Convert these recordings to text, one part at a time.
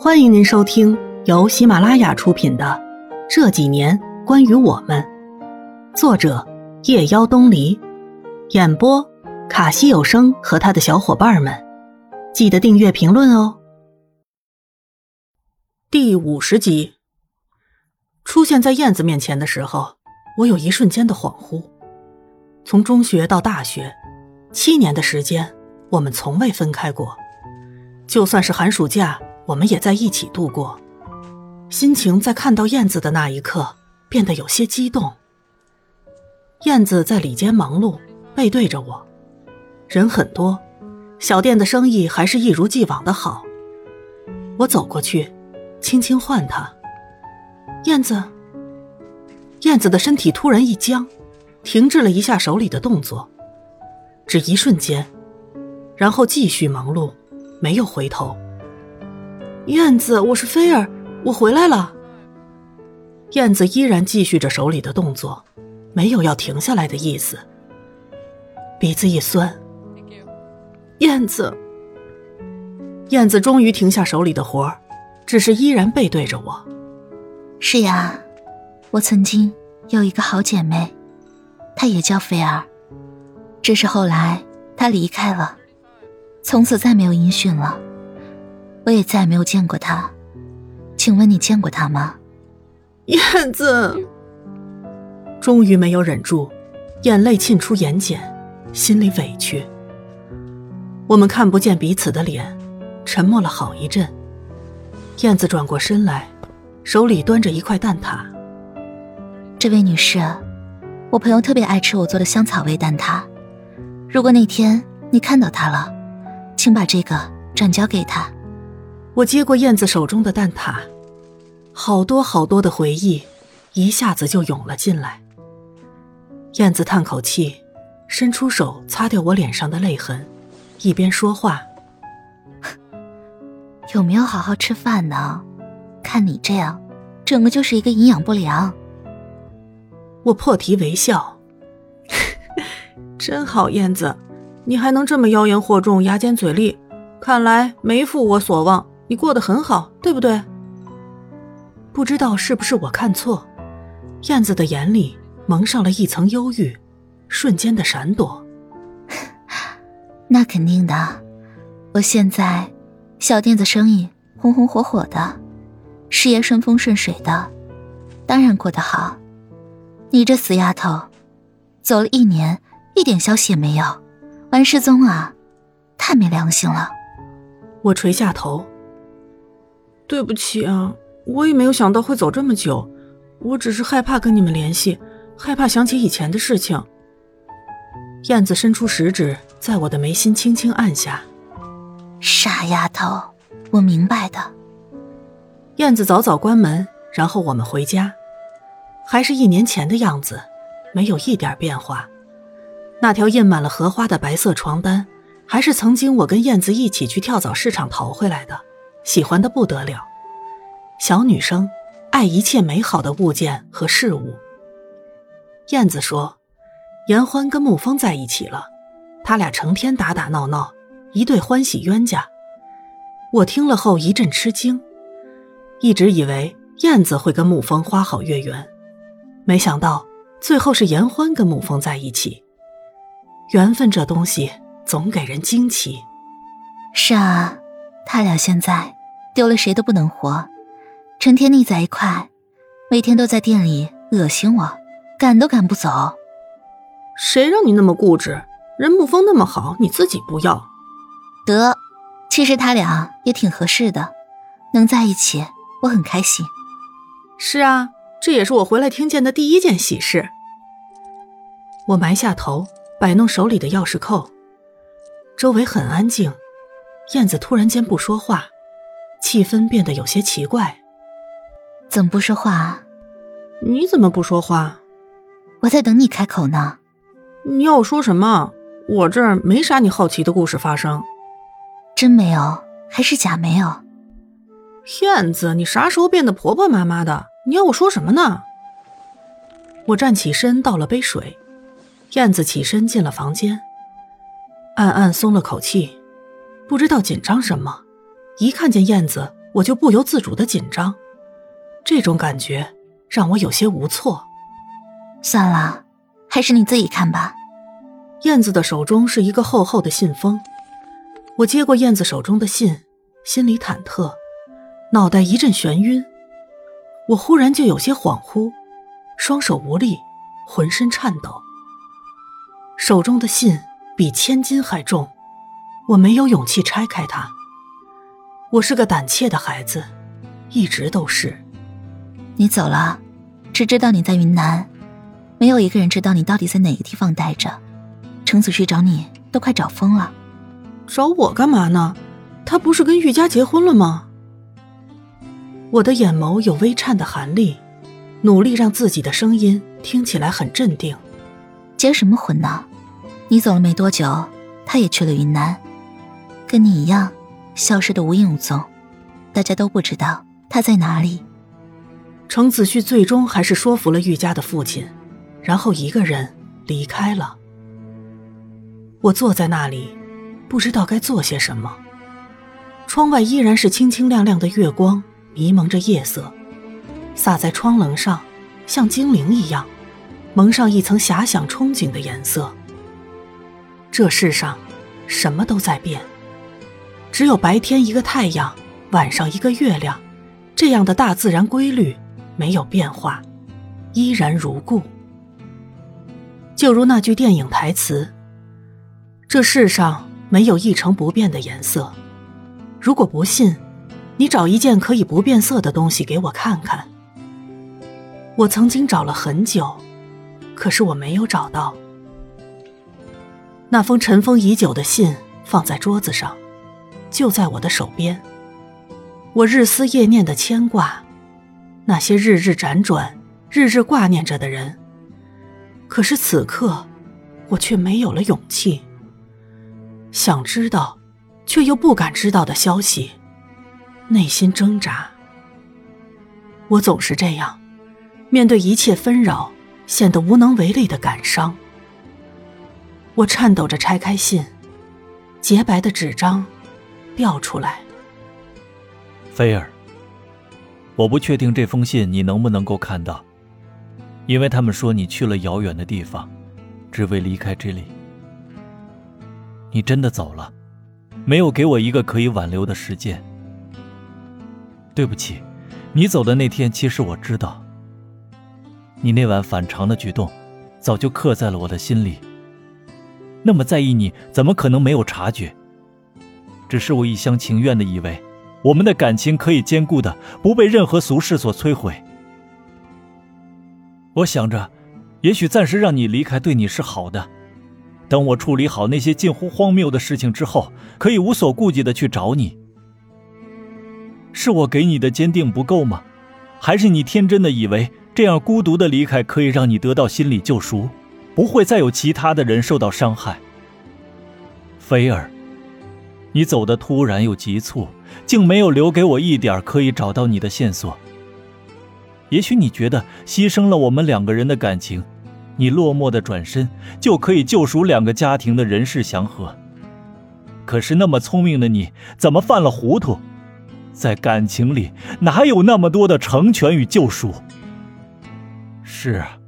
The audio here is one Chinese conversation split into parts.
欢迎您收听由喜马拉雅出品的《这几年关于我们》，作者夜妖东篱，演播卡西有声和他的小伙伴们。记得订阅、评论哦。第五十集，出现在燕子面前的时候，我有一瞬间的恍惚。从中学到大学，七年的时间，我们从未分开过。就算是寒暑假，我们也在一起度过。心情在看到燕子的那一刻变得有些激动。燕子在里间忙碌，背对着我，人很多，小店的生意还是一如既往的好。我走过去，轻轻唤她：“燕子。”燕子的身体突然一僵。停滞了一下手里的动作，只一瞬间，然后继续忙碌，没有回头。燕子，我是菲儿，我回来了。燕子依然继续着手里的动作，没有要停下来的意思。鼻子一酸，燕子，燕子终于停下手里的活儿，只是依然背对着我。是呀，我曾经有一个好姐妹。她也叫菲儿，只是后来她离开了，从此再没有音讯了，我也再没有见过他。请问你见过他吗？燕子终于没有忍住，眼泪沁出眼睑，心里委屈。我们看不见彼此的脸，沉默了好一阵。燕子转过身来，手里端着一块蛋挞。这位女士。我朋友特别爱吃我做的香草味蛋挞，如果那天你看到他了，请把这个转交给他。我接过燕子手中的蛋挞，好多好多的回忆一下子就涌了进来。燕子叹口气，伸出手擦掉我脸上的泪痕，一边说话：“有没有好好吃饭呢？看你这样，整个就是一个营养不良。”我破涕为笑，真好，燕子，你还能这么妖言惑众、牙尖嘴利，看来没负我所望，你过得很好，对不对？不知道是不是我看错，燕子的眼里蒙上了一层忧郁，瞬间的闪躲。那肯定的，我现在小店子生意红红火火的，事业顺风顺水的，当然过得好。你这死丫头，走了一年，一点消息也没有，玩失踪啊，太没良心了！我垂下头，对不起啊，我也没有想到会走这么久，我只是害怕跟你们联系，害怕想起以前的事情。燕子伸出食指，在我的眉心轻轻按下。傻丫头，我明白的。燕子早早关门，然后我们回家。还是一年前的样子，没有一点变化。那条印满了荷花的白色床单，还是曾经我跟燕子一起去跳蚤市场淘回来的，喜欢的不得了。小女生爱一切美好的物件和事物。燕子说，严欢跟沐风在一起了，他俩成天打打闹闹，一对欢喜冤家。我听了后一阵吃惊，一直以为燕子会跟沐风花好月圆。没想到最后是严欢跟沐风在一起。缘分这东西总给人惊奇。是啊，他俩现在丢了谁都不能活，成天腻在一块，每天都在店里恶心我，赶都赶不走。谁让你那么固执？人沐风那么好，你自己不要？得，其实他俩也挺合适的，能在一起我很开心。是啊。这也是我回来听见的第一件喜事。我埋下头，摆弄手里的钥匙扣，周围很安静。燕子突然间不说话，气氛变得有些奇怪。怎么不说话？你怎么不说话？我在等你开口呢。你要我说什么？我这儿没啥你好奇的故事发生。真没有，还是假没有？燕子，你啥时候变得婆婆妈妈的？你要我说什么呢？我站起身，倒了杯水。燕子起身进了房间，暗暗松了口气，不知道紧张什么。一看见燕子，我就不由自主的紧张，这种感觉让我有些无措。算了，还是你自己看吧。燕子的手中是一个厚厚的信封，我接过燕子手中的信，心里忐忑，脑袋一阵眩晕，我忽然就有些恍惚，双手无力，浑身颤抖。手中的信比千金还重，我没有勇气拆开它。我是个胆怯的孩子，一直都是。你走了，只知道你在云南，没有一个人知道你到底在哪个地方待着。程子旭找你都快找疯了，找我干嘛呢？他不是跟玉佳结婚了吗？我的眼眸有微颤的寒力，努力让自己的声音听起来很镇定。结什么婚呢？你走了没多久，他也去了云南，跟你一样。消失的无影无踪，大家都不知道他在哪里。程子旭最终还是说服了玉家的父亲，然后一个人离开了。我坐在那里，不知道该做些什么。窗外依然是清清亮亮的月光，迷蒙着夜色，洒在窗棱上，像精灵一样，蒙上一层遐想憧憬的颜色。这世上，什么都在变。只有白天一个太阳，晚上一个月亮，这样的大自然规律没有变化，依然如故。就如那句电影台词：“这世上没有一成不变的颜色。”如果不信，你找一件可以不变色的东西给我看看。我曾经找了很久，可是我没有找到那封尘封已久的信，放在桌子上。就在我的手边，我日思夜念的牵挂，那些日日辗转、日日挂念着的人。可是此刻，我却没有了勇气。想知道，却又不敢知道的消息，内心挣扎。我总是这样，面对一切纷扰，显得无能为力的感伤。我颤抖着拆开信，洁白的纸张。掉出来，菲儿。我不确定这封信你能不能够看到，因为他们说你去了遥远的地方，只为离开这里。你真的走了，没有给我一个可以挽留的时间。对不起，你走的那天，其实我知道，你那晚反常的举动，早就刻在了我的心里。那么在意你，怎么可能没有察觉？只是我一厢情愿的以为，我们的感情可以坚固的，不被任何俗事所摧毁。我想着，也许暂时让你离开对你是好的。等我处理好那些近乎荒谬的事情之后，可以无所顾忌的去找你。是我给你的坚定不够吗？还是你天真的以为这样孤独的离开可以让你得到心理救赎，不会再有其他的人受到伤害？菲儿。你走的突然又急促，竟没有留给我一点可以找到你的线索。也许你觉得牺牲了我们两个人的感情，你落寞的转身就可以救赎两个家庭的人世祥和。可是那么聪明的你，怎么犯了糊涂？在感情里哪有那么多的成全与救赎？是啊，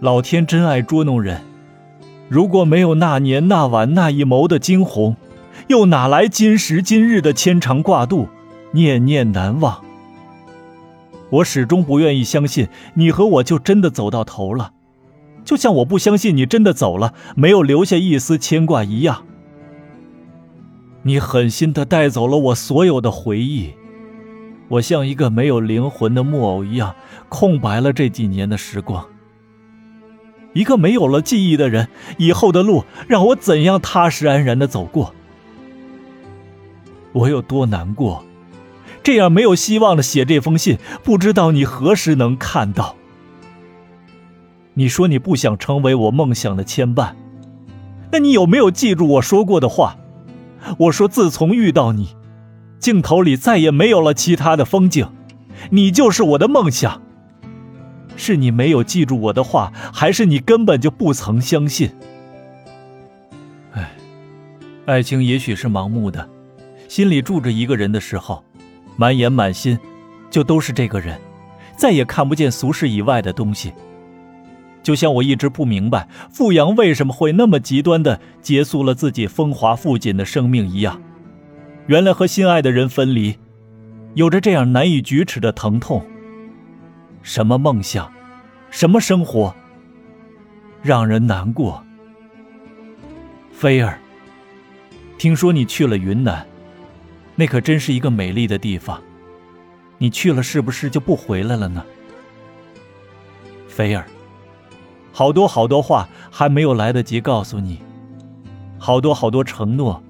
老天真爱捉弄人。如果没有那年那晚那一眸的惊鸿，又哪来今时今日的牵肠挂肚、念念难忘？我始终不愿意相信你和我就真的走到头了，就像我不相信你真的走了，没有留下一丝牵挂一样。你狠心的带走了我所有的回忆，我像一个没有灵魂的木偶一样，空白了这几年的时光。一个没有了记忆的人，以后的路让我怎样踏实安然的走过？我有多难过，这样没有希望的写这封信，不知道你何时能看到。你说你不想成为我梦想的牵绊，那你有没有记住我说过的话？我说自从遇到你，镜头里再也没有了其他的风景，你就是我的梦想。是你没有记住我的话，还是你根本就不曾相信？唉，爱情也许是盲目的。心里住着一个人的时候，满眼满心就都是这个人，再也看不见俗世以外的东西。就像我一直不明白富阳为什么会那么极端的结束了自己风华富锦的生命一样，原来和心爱的人分离，有着这样难以举止的疼痛。什么梦想，什么生活，让人难过。菲儿，听说你去了云南，那可真是一个美丽的地方。你去了是不是就不回来了呢？菲儿。好多好多话还没有来得及告诉你，好多好多承诺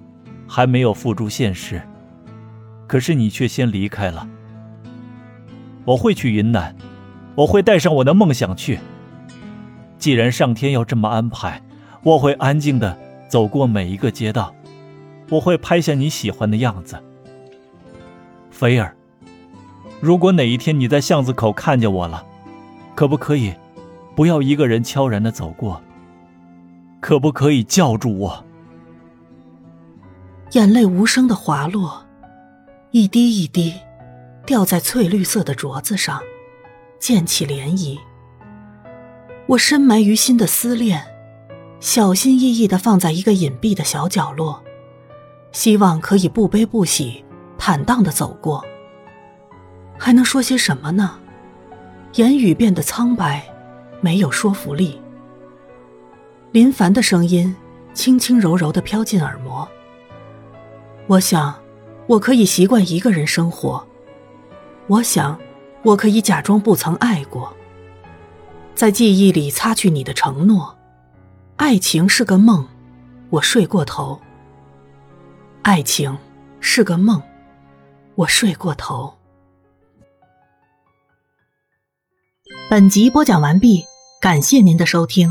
还没有付诸现实，可是你却先离开了。我会去云南，我会带上我的梦想去。既然上天要这么安排，我会安静的走过每一个街道，我会拍下你喜欢的样子。菲儿，如果哪一天你在巷子口看见我了，可不可以？不要一个人悄然的走过，可不可以叫住我？眼泪无声的滑落，一滴一滴，掉在翠绿色的镯子上，溅起涟漪。我深埋于心的思念，小心翼翼的放在一个隐蔽的小角落，希望可以不悲不喜，坦荡的走过。还能说些什么呢？言语变得苍白。没有说服力。林凡的声音轻轻柔柔的飘进耳膜。我想，我可以习惯一个人生活。我想，我可以假装不曾爱过。在记忆里擦去你的承诺。爱情是个梦，我睡过头。爱情是个梦，我睡过头。本集播讲完毕。感谢您的收听。